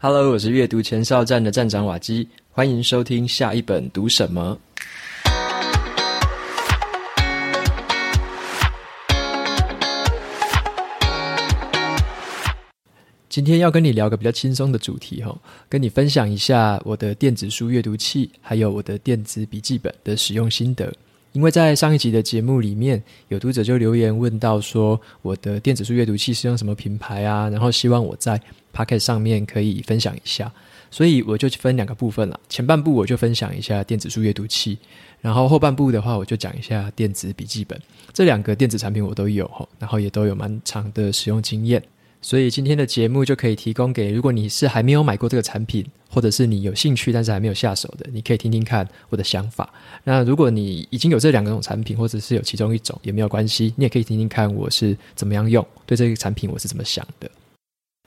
Hello，我是阅读前哨站的站长瓦基，欢迎收听下一本读什么。今天要跟你聊个比较轻松的主题哈，跟你分享一下我的电子书阅读器，还有我的电子笔记本的使用心得。因为在上一集的节目里面，有读者就留言问到说，我的电子书阅读器是用什么品牌啊？然后希望我在 Pocket 上面可以分享一下，所以我就分两个部分了。前半部我就分享一下电子书阅读器，然后后半部的话我就讲一下电子笔记本。这两个电子产品我都有，然后也都有蛮长的使用经验。所以今天的节目就可以提供给，如果你是还没有买过这个产品，或者是你有兴趣但是还没有下手的，你可以听听看我的想法。那如果你已经有这两种产品，或者是有其中一种也没有关系，你也可以听听看我是怎么样用，对这个产品我是怎么想的。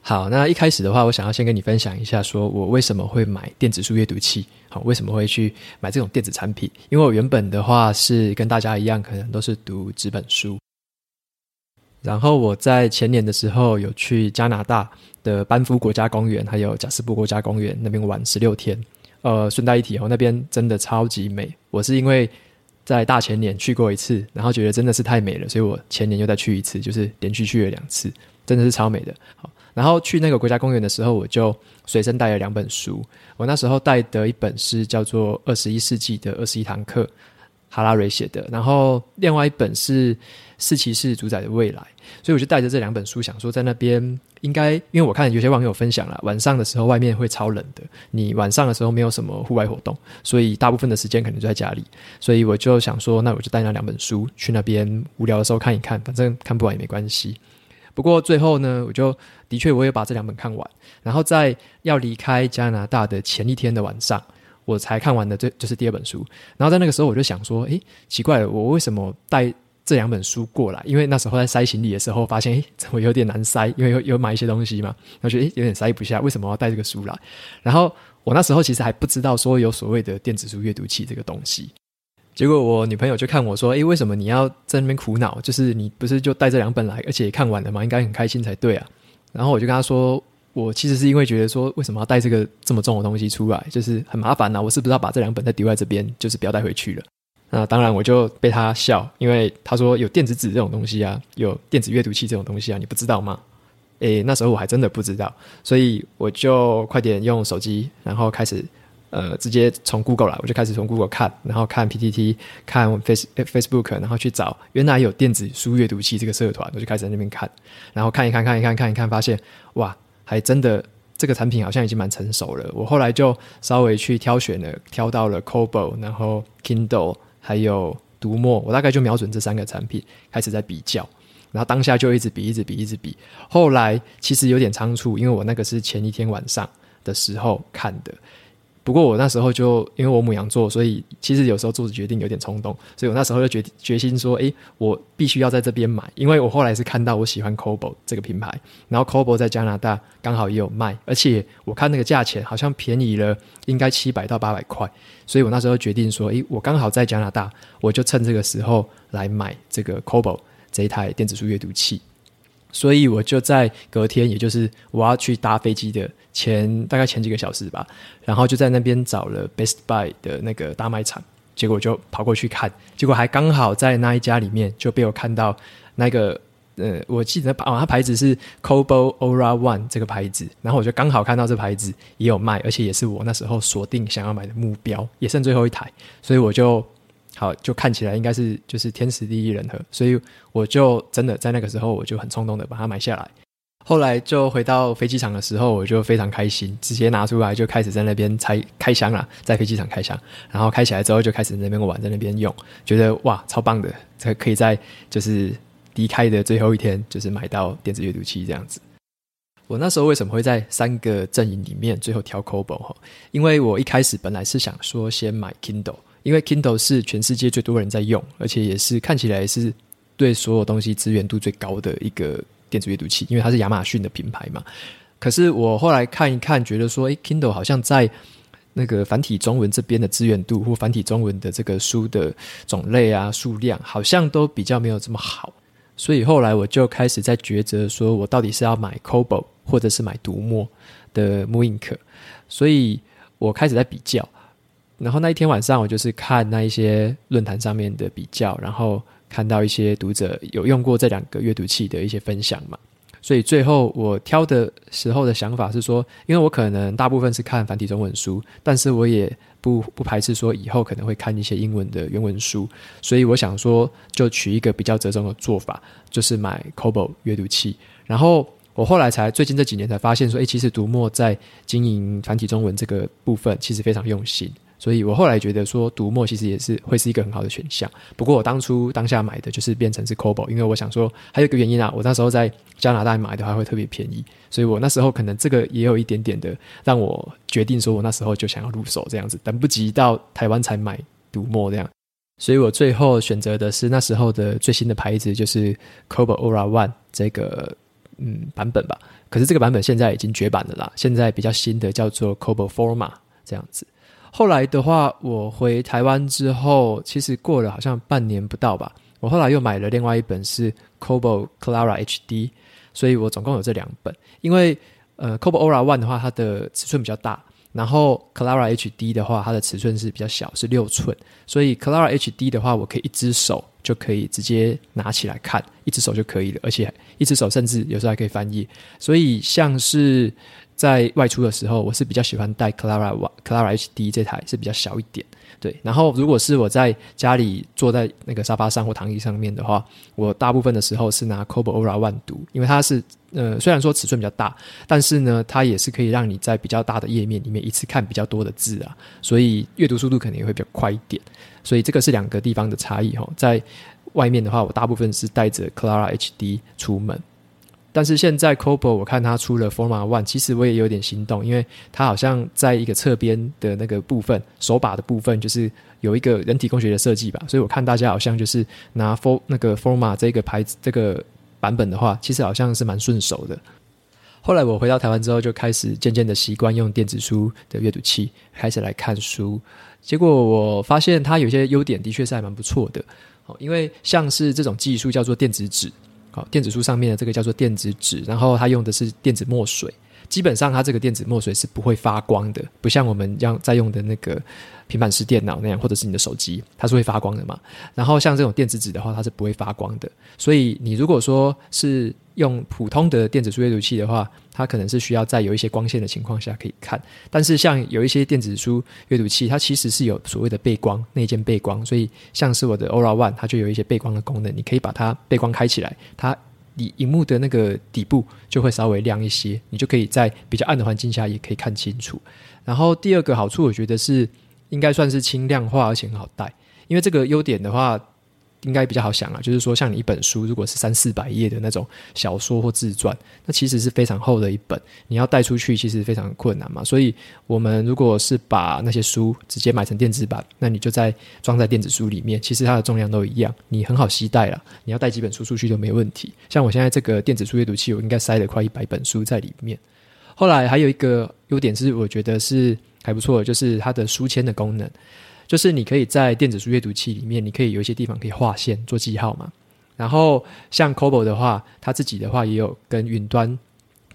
好，那一开始的话，我想要先跟你分享一下，说我为什么会买电子书阅读器，好，为什么会去买这种电子产品？因为我原本的话是跟大家一样，可能都是读纸本书。然后我在前年的时候有去加拿大的班夫国家公园，还有贾斯伯国家公园那边玩十六天。呃，顺带一提哦，那边真的超级美。我是因为在大前年去过一次，然后觉得真的是太美了，所以我前年又再去一次，就是连续去了两次，真的是超美的。好，然后去那个国家公园的时候，我就随身带了两本书。我那时候带的一本是叫做《二十一世纪的二十一堂课》。哈拉瑞写的，然后另外一本是《四骑士主宰的未来》，所以我就带着这两本书，想说在那边应该，因为我看有些网友分享了，晚上的时候外面会超冷的，你晚上的时候没有什么户外活动，所以大部分的时间可能就在家里，所以我就想说，那我就带那两本书去那边无聊的时候看一看，反正看不完也没关系。不过最后呢，我就的确我也把这两本看完，然后在要离开加拿大的前一天的晚上。我才看完的，这就是第二本书。然后在那个时候，我就想说，诶，奇怪了，我为什么带这两本书过来？因为那时候在塞行李的时候，发现，诶，我有点难塞，因为有有买一些东西嘛。然后觉得，诶，有点塞不下，为什么要带这个书来？然后我那时候其实还不知道说有所谓的电子书阅读器这个东西。结果我女朋友就看我说，诶，为什么你要在那边苦恼？就是你不是就带这两本来，而且也看完了嘛，应该很开心才对啊。然后我就跟她说。我其实是因为觉得说，为什么要带这个这么重的东西出来，就是很麻烦呢、啊？我是不是要把这两本再丢在这边，就是不要带回去了？那当然，我就被他笑，因为他说有电子纸这种东西啊，有电子阅读器这种东西啊，你不知道吗？诶，那时候我还真的不知道，所以我就快点用手机，然后开始呃，直接从 Google 来，我就开始从 Google 看，然后看 PTT，看 Face Facebook，然后去找原来有电子书阅读器这个社团，我就开始在那边看，然后看一看，看一看，看一看，发现哇！还真的，这个产品好像已经蛮成熟了。我后来就稍微去挑选了，挑到了 c o b o 然后 Kindle，还有读墨。我大概就瞄准这三个产品开始在比较，然后当下就一直比，一直比，一直比。后来其实有点仓促，因为我那个是前一天晚上的时候看的。不过我那时候就因为我母羊座，所以其实有时候做的决定有点冲动，所以我那时候就决决心说，诶，我必须要在这边买，因为我后来是看到我喜欢 Kobo 这个品牌，然后 Kobo 在加拿大刚好也有卖，而且我看那个价钱好像便宜了，应该七百到八百块，所以我那时候决定说，诶，我刚好在加拿大，我就趁这个时候来买这个 Kobo 这一台电子书阅读器。所以我就在隔天，也就是我要去搭飞机的前大概前几个小时吧，然后就在那边找了 Best Buy 的那个大卖场，结果就跑过去看，结果还刚好在那一家里面就被我看到那个呃，我记得啊，它牌子是 c o b o Aura One 这个牌子，然后我就刚好看到这牌子也有卖，而且也是我那时候锁定想要买的目标，也剩最后一台，所以我就。好，就看起来应该是就是天时地利人和，所以我就真的在那个时候我就很冲动的把它买下来。后来就回到飞机场的时候，我就非常开心，直接拿出来就开始在那边拆开箱了，在飞机场开箱，然后开起来之后就开始在那边玩，在那边用，觉得哇超棒的，才可以在就是离开的最后一天就是买到电子阅读器这样子。我那时候为什么会在三个阵营里面最后挑 Kobo 哈？因为我一开始本来是想说先买 Kindle。因为 Kindle 是全世界最多人在用，而且也是看起来是对所有东西资源度最高的一个电子阅读器，因为它是亚马逊的品牌嘛。可是我后来看一看，觉得说，诶，Kindle 好像在那个繁体中文这边的资源度或繁体中文的这个书的种类啊、数量，好像都比较没有这么好。所以后来我就开始在抉择，说我到底是要买 Kobo 或者是买读墨。的 Moonk，所以我开始在比较。然后那一天晚上，我就是看那一些论坛上面的比较，然后看到一些读者有用过这两个阅读器的一些分享嘛。所以最后我挑的时候的想法是说，因为我可能大部分是看繁体中文书，但是我也不不排斥说以后可能会看一些英文的原文书，所以我想说就取一个比较折中的做法，就是买 Kobo 阅读器。然后我后来才最近这几年才发现说，诶，其实读墨在经营繁体中文这个部分其实非常用心。所以我后来觉得说，读墨其实也是会是一个很好的选项。不过我当初当下买的就是变成是 Kobo，因为我想说还有一个原因啊，我那时候在加拿大买的话会特别便宜，所以我那时候可能这个也有一点点的让我决定说我那时候就想要入手这样子，等不及到台湾才买读墨这样。所以我最后选择的是那时候的最新的牌子，就是 Kobo Aura One 这个嗯版本吧。可是这个版本现在已经绝版了啦，现在比较新的叫做 Kobo Forma 这样子。后来的话，我回台湾之后，其实过了好像半年不到吧。我后来又买了另外一本是 Kobo Clara HD，所以我总共有这两本。因为呃，Kobo Aura One 的话，它的尺寸比较大，然后 Clara HD 的话，它的尺寸是比较小，是六寸。所以 Clara HD 的话，我可以一只手就可以直接拿起来看，一只手就可以了，而且一只手甚至有时候还可以翻译。所以像是在外出的时候，我是比较喜欢带 Clara Clara HD 这台是比较小一点，对。然后如果是我在家里坐在那个沙发上或躺椅上面的话，我大部分的时候是拿 Kobo Aura One 读，因为它是呃虽然说尺寸比较大，但是呢它也是可以让你在比较大的页面里面一次看比较多的字啊，所以阅读速度肯定也会比较快一点。所以这个是两个地方的差异哈。在外面的话，我大部分是带着 Clara HD 出门。但是现在 c o b o 我看它出了 Forma One，其实我也有点心动，因为它好像在一个侧边的那个部分，手把的部分就是有一个人体工学的设计吧，所以我看大家好像就是拿 For 那个 Forma 这个牌子这个版本的话，其实好像是蛮顺手的。后来我回到台湾之后，就开始渐渐的习惯用电子书的阅读器开始来看书，结果我发现它有些优点的确是还蛮不错的，哦因为像是这种技术叫做电子纸。好，电子书上面的这个叫做电子纸，然后它用的是电子墨水。基本上，它这个电子墨水是不会发光的，不像我们要在用的那个平板式电脑那样，或者是你的手机，它是会发光的嘛。然后像这种电子纸的话，它是不会发光的。所以你如果说是用普通的电子书阅读器的话，它可能是需要在有一些光线的情况下可以看。但是像有一些电子书阅读器，它其实是有所谓的背光，内建背光。所以像是我的 Aura One，它就有一些背光的功能，你可以把它背光开起来，它。你荧幕的那个底部就会稍微亮一些，你就可以在比较暗的环境下也可以看清楚。然后第二个好处，我觉得是应该算是轻量化而且很好带，因为这个优点的话。应该比较好想啊，就是说，像你一本书，如果是三四百页的那种小说或自传，那其实是非常厚的一本，你要带出去其实非常困难嘛。所以，我们如果是把那些书直接买成电子版，那你就在装在电子书里面，其实它的重量都一样，你很好携带了。你要带几本书出去都没问题。像我现在这个电子书阅读器，我应该塞了快一百本书在里面。后来还有一个优点是，我觉得是还不错，就是它的书签的功能。就是你可以在电子书阅读器里面，你可以有一些地方可以划线做记号嘛。然后像 Kobo 的话，它自己的话也有跟云端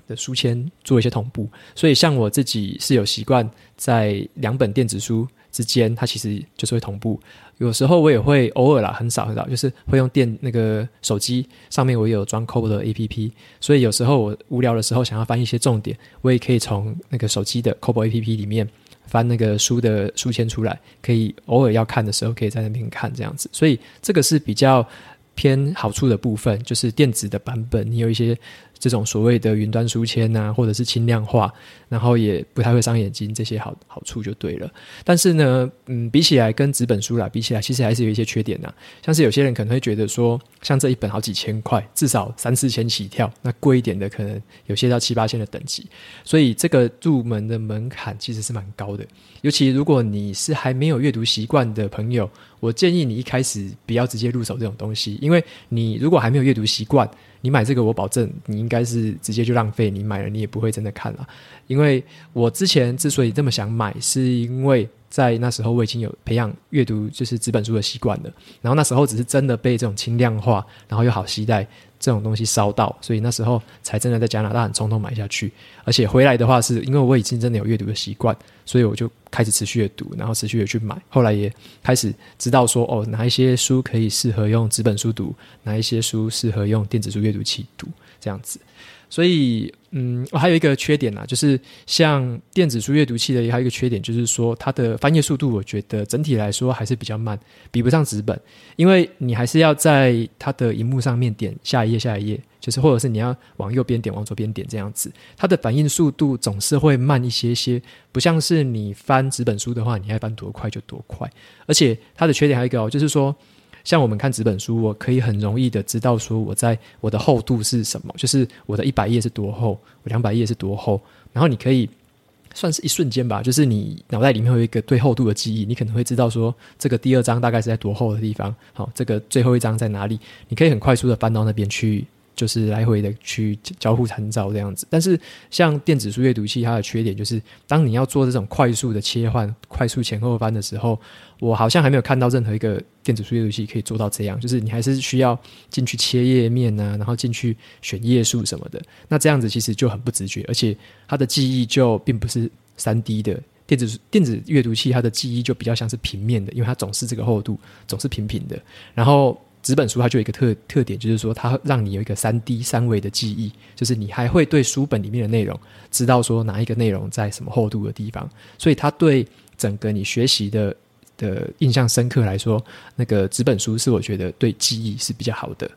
的书签做一些同步。所以像我自己是有习惯在两本电子书之间，它其实就是会同步。有时候我也会偶尔啦，很少很少，就是会用电那个手机上面我也有装 Kobo 的 APP，所以有时候我无聊的时候想要翻一些重点，我也可以从那个手机的 Kobo APP 里面。翻那个书的书签出来，可以偶尔要看的时候，可以在那边看这样子，所以这个是比较偏好处的部分，就是电子的版本，你有一些。这种所谓的云端书签啊，或者是轻量化，然后也不太会伤眼睛，这些好好处就对了。但是呢，嗯，比起来跟纸本书啦，比起来其实还是有一些缺点呐。像是有些人可能会觉得说，像这一本好几千块，至少三四千起跳，那贵一点的可能有些到七八千的等级。所以这个入门的门槛其实是蛮高的。尤其如果你是还没有阅读习惯的朋友，我建议你一开始不要直接入手这种东西，因为你如果还没有阅读习惯。你买这个，我保证你应该是直接就浪费。你买了，你也不会真的看了。因为我之前之所以这么想买，是因为在那时候我已经有培养阅读就是纸本书的习惯了。然后那时候只是真的被这种轻量化，然后又好携带这种东西烧到，所以那时候才真的在加拿大很冲动买下去。而且回来的话，是因为我已经真的有阅读的习惯，所以我就开始持续的读，然后持续的去买。后来也开始知道说，哦，哪一些书可以适合用纸本书读，哪一些书适合用电子书阅读器读，这样子。所以，嗯，我还有一个缺点啊，就是像电子书阅读器的，还有一个缺点就是说，它的翻页速度，我觉得整体来说还是比较慢，比不上纸本，因为你还是要在它的荧幕上面点下一页、下一页，就是或者是你要往右边点、往左边点这样子，它的反应速度总是会慢一些些，不像是你翻纸本书的话，你爱翻多快就多快，而且它的缺点还有一个哦，就是说。像我们看纸本书，我可以很容易的知道说我在我的厚度是什么，就是我的一百页是多厚，我两百页是多厚。然后你可以算是一瞬间吧，就是你脑袋里面有一个对厚度的记忆，你可能会知道说这个第二章大概是在多厚的地方，好，这个最后一章在哪里，你可以很快速的翻到那边去。就是来回的去交互参照这样子，但是像电子书阅读器，它的缺点就是，当你要做这种快速的切换、快速前后翻的时候，我好像还没有看到任何一个电子书阅读器可以做到这样。就是你还是需要进去切页面啊，然后进去选页数什么的。那这样子其实就很不直觉，而且它的记忆就并不是三 D 的电子电子阅读器，它的记忆就比较像是平面的，因为它总是这个厚度，总是平平的，然后。纸本书它就有一个特特点，就是说它让你有一个三 D 三维的记忆，就是你还会对书本里面的内容知道说哪一个内容在什么厚度的地方，所以它对整个你学习的的印象深刻来说，那个纸本书是我觉得对记忆是比较好的。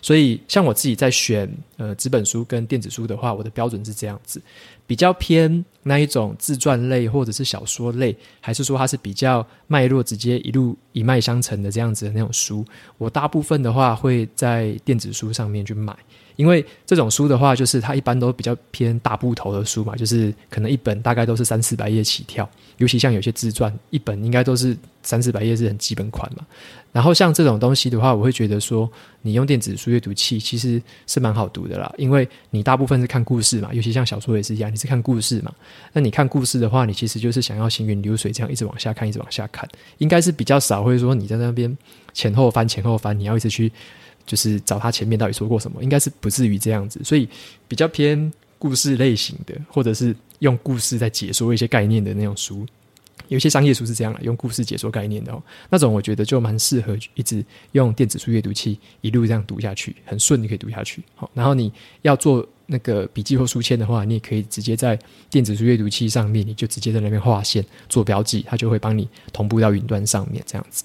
所以像我自己在选呃纸本书跟电子书的话，我的标准是这样子。比较偏那一种自传类或者是小说类，还是说它是比较脉络直接一路一脉相承的这样子的那种书？我大部分的话会在电子书上面去买，因为这种书的话，就是它一般都比较偏大部头的书嘛，就是可能一本大概都是三四百页起跳，尤其像有些自传，一本应该都是三四百页是很基本款嘛。然后像这种东西的话，我会觉得说，你用电子书阅读器其实是蛮好读的啦，因为你大部分是看故事嘛，尤其像小说也是一样，你是看故事嘛。那你看故事的话，你其实就是想要行云流水这样一直往下看，一直往下看，应该是比较少会说你在那边前后翻前后翻，你要一直去就是找他前面到底说过什么，应该是不至于这样子。所以比较偏故事类型的，或者是用故事在解说一些概念的那种书。有些商业书是这样的，用故事解说概念的哦，那种我觉得就蛮适合一直用电子书阅读器一路这样读下去，很顺，你可以读下去。好，然后你要做那个笔记或书签的话，你也可以直接在电子书阅读器上面，你就直接在那边画线做标记，它就会帮你同步到云端上面这样子。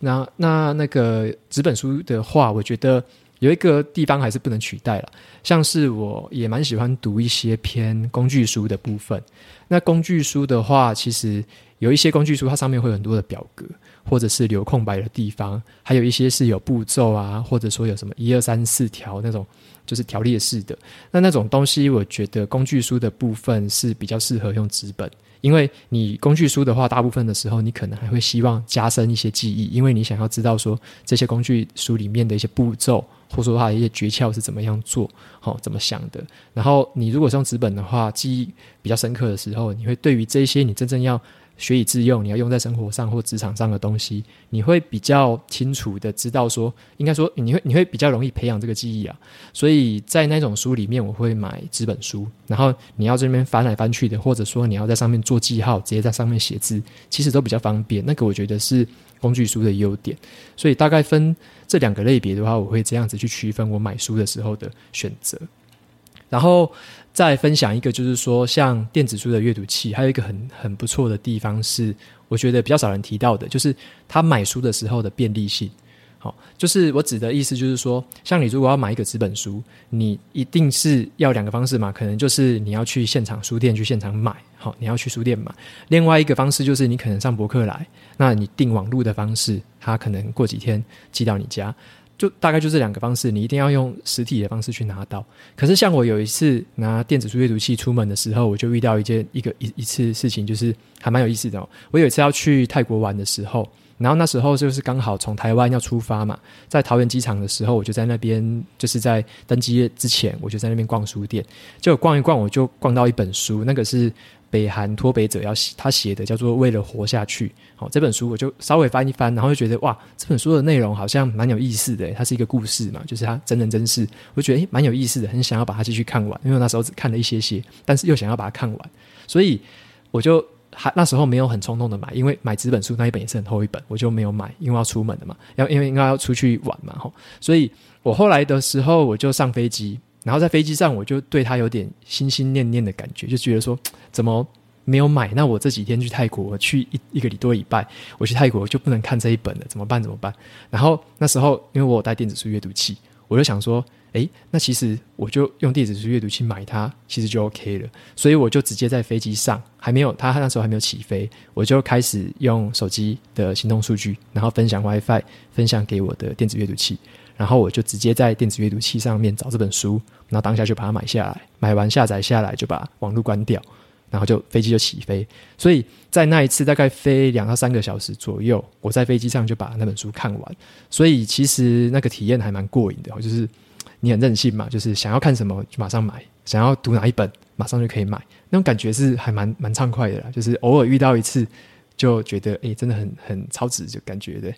那那那个纸本书的话，我觉得有一个地方还是不能取代了，像是我也蛮喜欢读一些偏工具书的部分。那工具书的话，其实有一些工具书，它上面会有很多的表格，或者是留空白的地方，还有一些是有步骤啊，或者说有什么一二三四条那种，就是条列式的。那那种东西，我觉得工具书的部分是比较适合用纸本。因为你工具书的话，大部分的时候你可能还会希望加深一些记忆，因为你想要知道说这些工具书里面的一些步骤，或者说它的一些诀窍是怎么样做，好、哦、怎么想的。然后你如果是用纸本的话，记忆比较深刻的时候，你会对于这些你真正要。学以致用，你要用在生活上或职场上的东西，你会比较清楚的知道说，应该说你会你会比较容易培养这个记忆啊。所以在那种书里面，我会买纸本书，然后你要这边翻来翻去的，或者说你要在上面做记号，直接在上面写字，其实都比较方便。那个我觉得是工具书的优点。所以大概分这两个类别的话，我会这样子去区分我买书的时候的选择。然后再分享一个，就是说，像电子书的阅读器，还有一个很很不错的地方是，我觉得比较少人提到的，就是他买书的时候的便利性。好，就是我指的意思，就是说，像你如果要买一个纸本书，你一定是要两个方式嘛，可能就是你要去现场书店去现场买，好，你要去书店买。另外一个方式就是你可能上博客来，那你订网络的方式，他可能过几天寄到你家。就大概就这两个方式，你一定要用实体的方式去拿到。可是像我有一次拿电子书阅读器出门的时候，我就遇到一件一个一一次事情，就是还蛮有意思的。我有一次要去泰国玩的时候，然后那时候就是刚好从台湾要出发嘛，在桃园机场的时候，我就在那边就是在登机之前，我就在那边逛书店，就逛一逛，我就逛到一本书，那个是北韩脱北者要写他写的叫做《为了活下去》。好，这本书我就稍微翻一翻，然后就觉得哇，这本书的内容好像蛮有意思的。它是一个故事嘛，就是它真人真事，我觉得诶蛮有意思的，很想要把它继续看完。因为那时候只看了一些些，但是又想要把它看完，所以我就还那时候没有很冲动的买，因为买纸本书那一本也是很厚一本，我就没有买，因为要出门的嘛，要因为应该要出去玩嘛，吼，所以我后来的时候我就上飞机。然后在飞机上，我就对他有点心心念念的感觉，就觉得说，怎么没有买？那我这几天去泰国，我去一一个多礼拜，我去泰国就不能看这一本了，怎么办？怎么办？然后那时候，因为我有带电子书阅读器，我就想说，诶，那其实我就用电子书阅读器买它，其实就 OK 了。所以我就直接在飞机上，还没有他那时候还没有起飞，我就开始用手机的行动数据，然后分享 WiFi，分享给我的电子阅读器。然后我就直接在电子阅读器上面找这本书，然后当下就把它买下来，买完下载下来就把网络关掉，然后就飞机就起飞。所以在那一次大概飞两到三个小时左右，我在飞机上就把那本书看完。所以其实那个体验还蛮过瘾的，就是你很任性嘛，就是想要看什么就马上买，想要读哪一本马上就可以买，那种感觉是还蛮蛮畅快的啦。就是偶尔遇到一次就觉得诶，真的很很超值，就感觉对。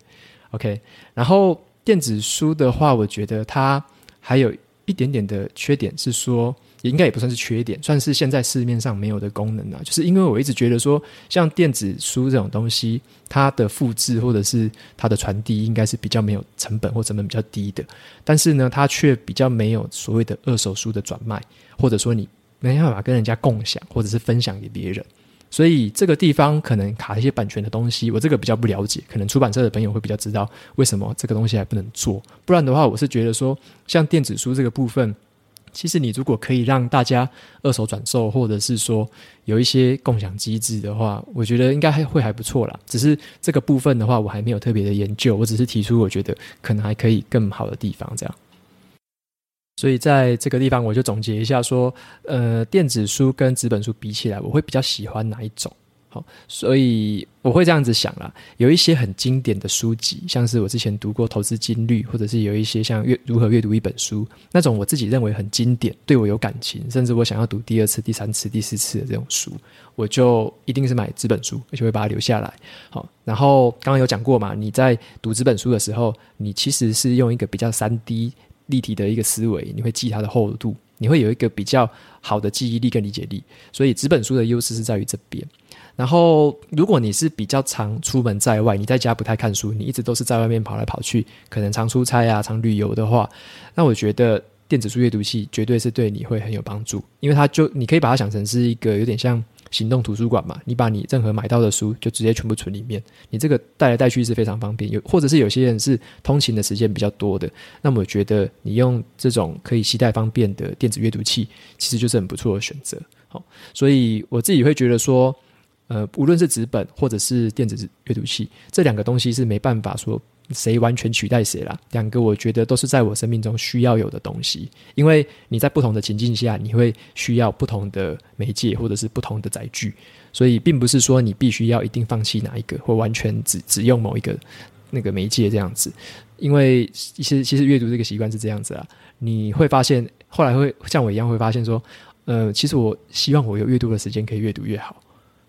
OK，然后。电子书的话，我觉得它还有一点点的缺点，是说也应该也不算是缺点，算是现在市面上没有的功能啊。就是因为我一直觉得说，像电子书这种东西，它的复制或者是它的传递，应该是比较没有成本或成本比较低的。但是呢，它却比较没有所谓的二手书的转卖，或者说你没办法跟人家共享或者是分享给别人。所以这个地方可能卡一些版权的东西，我这个比较不了解，可能出版社的朋友会比较知道为什么这个东西还不能做。不然的话，我是觉得说，像电子书这个部分，其实你如果可以让大家二手转售，或者是说有一些共享机制的话，我觉得应该还会还不错啦。只是这个部分的话，我还没有特别的研究，我只是提出我觉得可能还可以更好的地方，这样。所以在这个地方，我就总结一下说，呃，电子书跟纸本书比起来，我会比较喜欢哪一种？好，所以我会这样子想啦。有一些很经典的书籍，像是我之前读过《投资金律》，或者是有一些像阅如何阅读一本书那种，我自己认为很经典，对我有感情，甚至我想要读第二次、第三次、第四次的这种书，我就一定是买纸本书，而且会把它留下来。好，然后刚刚有讲过嘛，你在读纸本书的时候，你其实是用一个比较三 D。立体的一个思维，你会记它的厚度，你会有一个比较好的记忆力跟理解力。所以纸本书的优势是在于这边。然后，如果你是比较常出门在外，你在家不太看书，你一直都是在外面跑来跑去，可能常出差啊、常旅游的话，那我觉得电子书阅读器绝对是对你会很有帮助，因为它就你可以把它想成是一个有点像。行动图书馆嘛，你把你任何买到的书就直接全部存里面，你这个带来带去是非常方便。有或者是有些人是通勤的时间比较多的，那么我觉得你用这种可以携带方便的电子阅读器，其实就是很不错的选择。好，所以我自己会觉得说，呃，无论是纸本或者是电子阅读器，这两个东西是没办法说。谁完全取代谁啦？两个我觉得都是在我生命中需要有的东西，因为你在不同的情境下，你会需要不同的媒介或者是不同的载具，所以并不是说你必须要一定放弃哪一个，或完全只只用某一个那个媒介这样子。因为其实其实阅读这个习惯是这样子啊，你会发现后来会像我一样会发现说，呃，其实我希望我有阅读的时间可以阅读越好，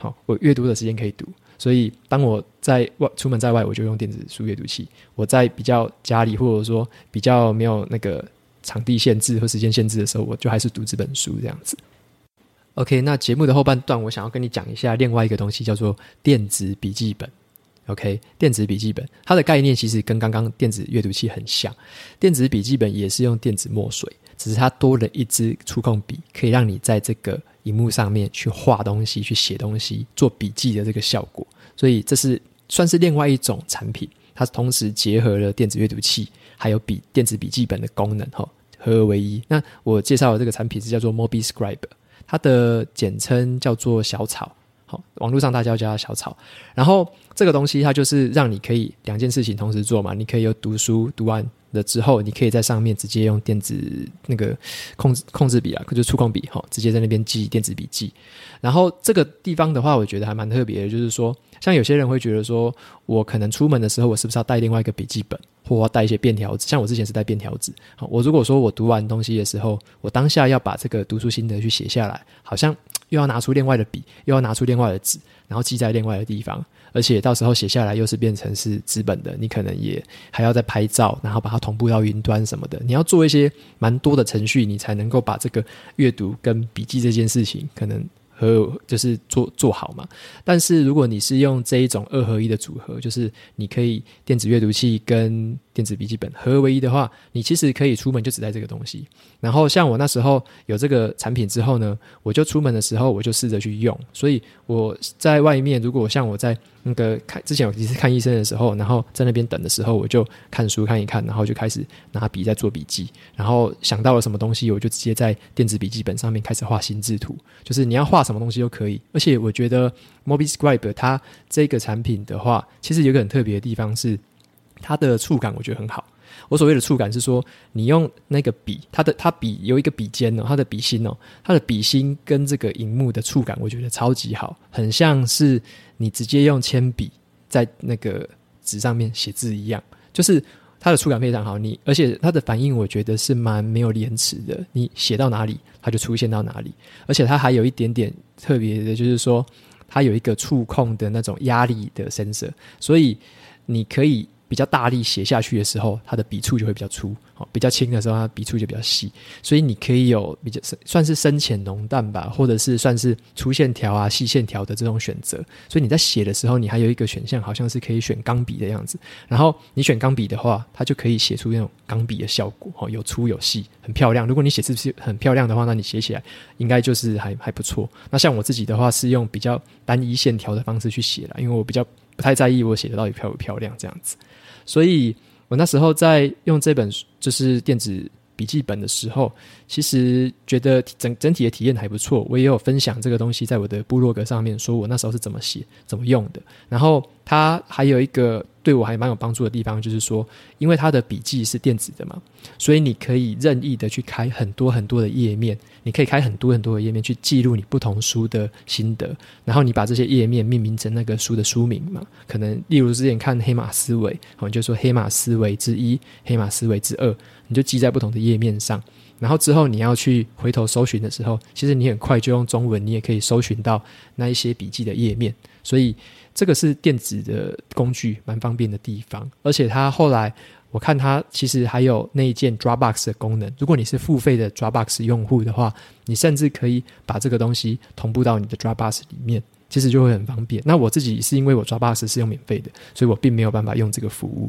好，我阅读的时间可以读。所以，当我在外出门在外，我就用电子书阅读器；我在比较家里，或者说比较没有那个场地限制和时间限制的时候，我就还是读这本书这样子。OK，那节目的后半段，我想要跟你讲一下另外一个东西，叫做电子笔记本。OK，电子笔记本它的概念其实跟刚刚电子阅读器很像，电子笔记本也是用电子墨水，只是它多了一支触控笔，可以让你在这个。荧幕上面去画东西、去写东西、做笔记的这个效果，所以这是算是另外一种产品。它同时结合了电子阅读器还有笔电子笔记本的功能，哈，合而为一。那我介绍的这个产品是叫做 Mobi Scribe，它的简称叫做小草，好，网络上大家叫它小草。然后这个东西它就是让你可以两件事情同时做嘛，你可以有读书读完。了之后，你可以在上面直接用电子那个控制控制笔啊，就是触控笔哈，直接在那边记电子笔记。然后这个地方的话，我觉得还蛮特别的，就是说，像有些人会觉得说，我可能出门的时候，我是不是要带另外一个笔记本，或带一些便条纸？像我之前是带便条纸。好，我如果说我读完东西的时候，我当下要把这个读书心得去写下来，好像又要拿出另外的笔，又要拿出另外的纸，然后记在另外的地方，而且到时候写下来又是变成是纸本的，你可能也还要再拍照，然后把它同步到云端什么的，你要做一些蛮多的程序，你才能够把这个阅读跟笔记这件事情可能。和就是做做好嘛，但是如果你是用这一种二合一的组合，就是你可以电子阅读器跟电子笔记本合二为一的话，你其实可以出门就只带这个东西。然后像我那时候有这个产品之后呢，我就出门的时候我就试着去用，所以我在外面，如果像我在那个看之前有一次看医生的时候，然后在那边等的时候，我就看书看一看，然后就开始拿笔在做笔记，然后想到了什么东西，我就直接在电子笔记本上面开始画心智图，就是你要画什么东西都可以。而且我觉得 MobiScribe 它这个产品的话，其实有个很特别的地方是它的触感，我觉得很好。我所谓的触感是说，你用那个笔，它的它笔有一个笔尖哦，它的笔芯哦，它的笔芯跟这个荧幕的触感，我觉得超级好，很像是你直接用铅笔在那个纸上面写字一样，就是它的触感非常好。你而且它的反应，我觉得是蛮没有延迟的，你写到哪里，它就出现到哪里。而且它还有一点点特别的，就是说它有一个触控的那种压力的 sensor，所以你可以。比较大力写下去的时候，它的笔触就会比较粗；哦，比较轻的时候，它笔触就比较细。所以你可以有比较，算是深浅浓淡吧，或者是算是粗线条啊、细线条的这种选择。所以你在写的时候，你还有一个选项，好像是可以选钢笔的样子。然后你选钢笔的话，它就可以写出那种钢笔的效果，哦，有粗有细，很漂亮。如果你写字是很漂亮的话，那你写起来应该就是还还不错。那像我自己的话，是用比较单一线条的方式去写了，因为我比较不太在意我写的到底漂不漂亮这样子。所以我那时候在用这本就是电子笔记本的时候，其实觉得整整体的体验还不错。我也有分享这个东西在我的部落格上面，说我那时候是怎么写、怎么用的。然后它还有一个。对我还蛮有帮助的地方，就是说，因为它的笔记是电子的嘛，所以你可以任意的去开很多很多的页面，你可以开很多很多的页面去记录你不同书的心得，然后你把这些页面命名成那个书的书名嘛，可能例如之前看黑马思维，我们就说黑马思维之一、黑马思维之二，你就记在不同的页面上，然后之后你要去回头搜寻的时候，其实你很快就用中文，你也可以搜寻到那一些笔记的页面，所以。这个是电子的工具蛮方便的地方，而且它后来我看它其实还有那一件 Dropbox 的功能。如果你是付费的 Dropbox 用户的话，你甚至可以把这个东西同步到你的 Dropbox 里面，其实就会很方便。那我自己是因为我 Dropbox 是用免费的，所以我并没有办法用这个服务。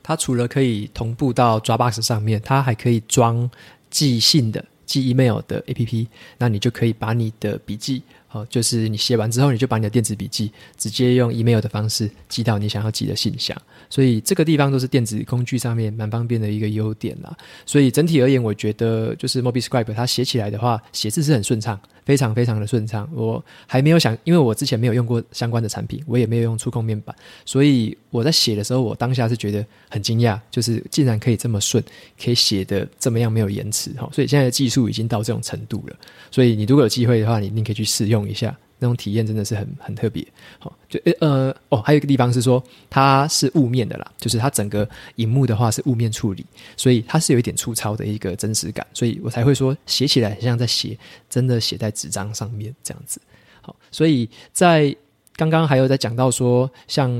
它除了可以同步到 Dropbox 上面，它还可以装寄信的、寄 email 的 APP，那你就可以把你的笔记。好，就是你写完之后，你就把你的电子笔记直接用 email 的方式寄到你想要寄的信箱。所以这个地方都是电子工具上面蛮方便的一个优点啦。所以整体而言，我觉得就是 MobiScribe 它写起来的话，写字是很顺畅。非常非常的顺畅，我还没有想，因为我之前没有用过相关的产品，我也没有用触控面板，所以我在写的时候，我当下是觉得很惊讶，就是竟然可以这么顺，可以写得这么样没有延迟哈，所以现在的技术已经到这种程度了，所以你如果有机会的话，你一定可以去试用用一下。那种体验真的是很很特别，好，就呃哦，还有一个地方是说它是雾面的啦，就是它整个荧幕的话是雾面处理，所以它是有一点粗糙的一个真实感，所以我才会说写起来很像在写真的写在纸张上面这样子。好，所以在刚刚还有在讲到说，像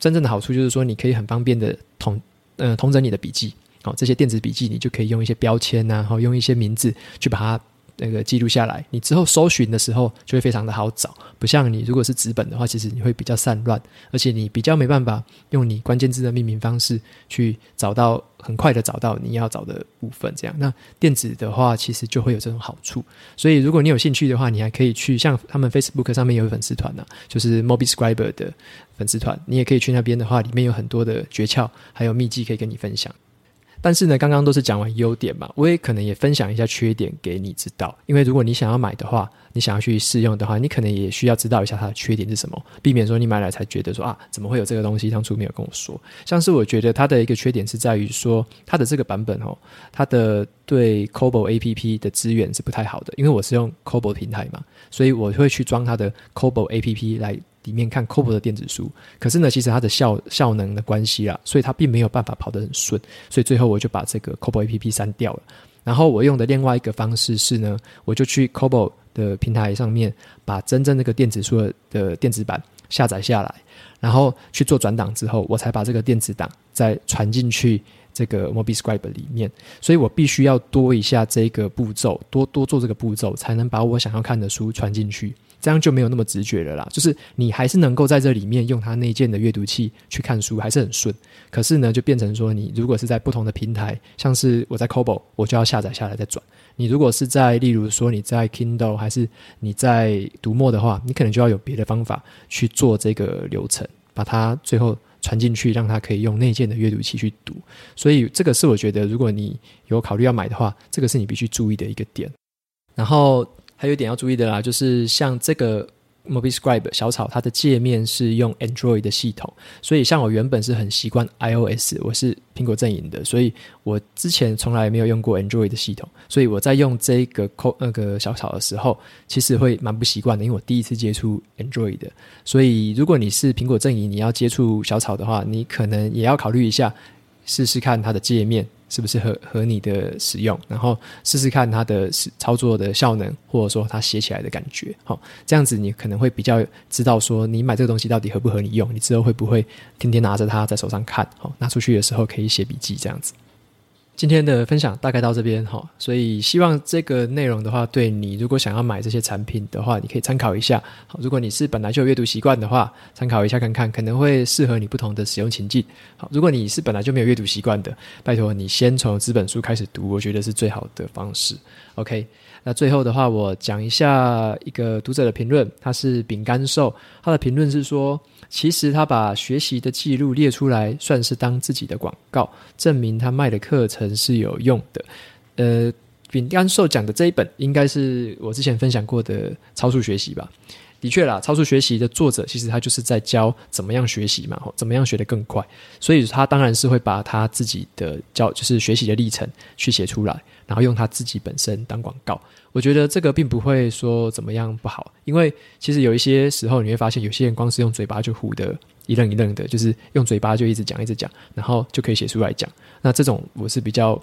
真正的好处就是说你可以很方便的统呃统整你的笔记，好，这些电子笔记你就可以用一些标签呐，然后用一些名字去把它。那个记录下来，你之后搜寻的时候就会非常的好找，不像你如果是纸本的话，其实你会比较散乱，而且你比较没办法用你关键字的命名方式去找到很快的找到你要找的部分。这样，那电子的话其实就会有这种好处。所以如果你有兴趣的话，你还可以去像他们 Facebook 上面有粉丝团呢，就是 Mobiscriber 的粉丝团，你也可以去那边的话，里面有很多的诀窍还有秘籍可以跟你分享。但是呢，刚刚都是讲完优点嘛，我也可能也分享一下缺点给你知道。因为如果你想要买的话，你想要去试用的话，你可能也需要知道一下它的缺点是什么，避免说你买来才觉得说啊，怎么会有这个东西？当初没有跟我说。像是我觉得它的一个缺点是在于说，它的这个版本哦，它的对 c o b o APP 的资源是不太好的。因为我是用 c o b o 平台嘛，所以我会去装它的 c o b o APP 来。里面看 Kobo 的电子书，可是呢，其实它的效效能的关系啦，所以它并没有办法跑得很顺，所以最后我就把这个 Kobo APP 删掉了。然后我用的另外一个方式是呢，我就去 Kobo 的平台上面把真正那个电子书的电子版下载下来，然后去做转档之后，我才把这个电子档再传进去这个 MobiScribe 里面。所以我必须要多一下这个步骤，多多做这个步骤，才能把我想要看的书传进去。这样就没有那么直觉了啦，就是你还是能够在这里面用它内建的阅读器去看书，还是很顺。可是呢，就变成说，你如果是在不同的平台，像是我在 Kobo，我就要下载下来再转。你如果是在，例如说你在 Kindle 还是你在读墨的话，你可能就要有别的方法去做这个流程，把它最后传进去，让它可以用内建的阅读器去读。所以这个是我觉得，如果你有考虑要买的话，这个是你必须注意的一个点。然后。还有一点要注意的啦，就是像这个 MobiScribe 小草，它的界面是用 Android 的系统，所以像我原本是很习惯 iOS，我是苹果阵营的，所以我之前从来没有用过 Android 的系统，所以我在用这个 Co 那个小草的时候，其实会蛮不习惯的，因为我第一次接触 Android，所以如果你是苹果阵营，你要接触小草的话，你可能也要考虑一下，试试看它的界面。是不是合合你的使用？然后试试看它的操作的效能，或者说它写起来的感觉。好，这样子你可能会比较知道说，你买这个东西到底合不合你用？你之后会不会天天拿着它在手上看？好，拿出去的时候可以写笔记，这样子。今天的分享大概到这边哈，所以希望这个内容的话，对你如果想要买这些产品的话，你可以参考一下。好，如果你是本来就有阅读习惯的话，参考一下看看，可能会适合你不同的使用情境。好，如果你是本来就没有阅读习惯的，拜托你先从这本书开始读，我觉得是最好的方式。OK。那最后的话，我讲一下一个读者的评论，他是饼干兽，他的评论是说，其实他把学习的记录列出来，算是当自己的广告，证明他卖的课程是有用的。呃，饼干兽讲的这一本，应该是我之前分享过的超速学习吧？的确啦，超速学习的作者其实他就是在教怎么样学习嘛，怎么样学得更快，所以他当然是会把他自己的教，就是学习的历程去写出来。然后用他自己本身当广告，我觉得这个并不会说怎么样不好，因为其实有一些时候你会发现，有些人光是用嘴巴就唬得一愣一愣的，就是用嘴巴就一直讲一直讲，然后就可以写出来讲。那这种我是比较。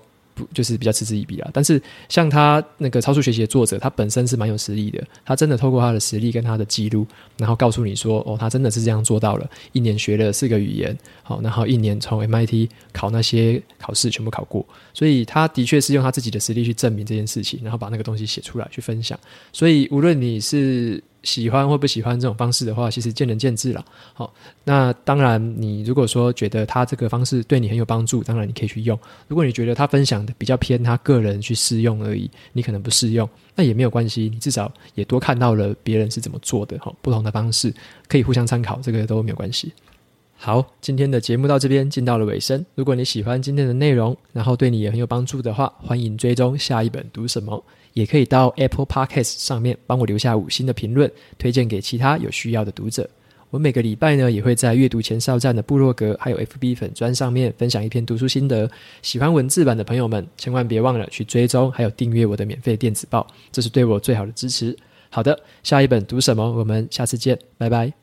就是比较嗤之以鼻啦，但是像他那个超速学习的作者，他本身是蛮有实力的。他真的透过他的实力跟他的记录，然后告诉你说，哦，他真的是这样做到了，一年学了四个语言，好，然后一年从 MIT 考那些考试全部考过。所以他的确是用他自己的实力去证明这件事情，然后把那个东西写出来去分享。所以无论你是。喜欢或不喜欢这种方式的话，其实见仁见智了。好，那当然，你如果说觉得他这个方式对你很有帮助，当然你可以去用。如果你觉得他分享的比较偏他个人去试用而已，你可能不适用，那也没有关系。你至少也多看到了别人是怎么做的，好，不同的方式可以互相参考，这个都没有关系。好，今天的节目到这边进到了尾声。如果你喜欢今天的内容，然后对你也很有帮助的话，欢迎追踪下一本读什么。也可以到 Apple Podcast 上面帮我留下五星的评论，推荐给其他有需要的读者。我每个礼拜呢，也会在阅读前哨站的部落格还有 FB 粉专上面分享一篇读书心得。喜欢文字版的朋友们，千万别忘了去追踪还有订阅我的免费电子报，这是对我最好的支持。好的，下一本读什么？我们下次见，拜拜。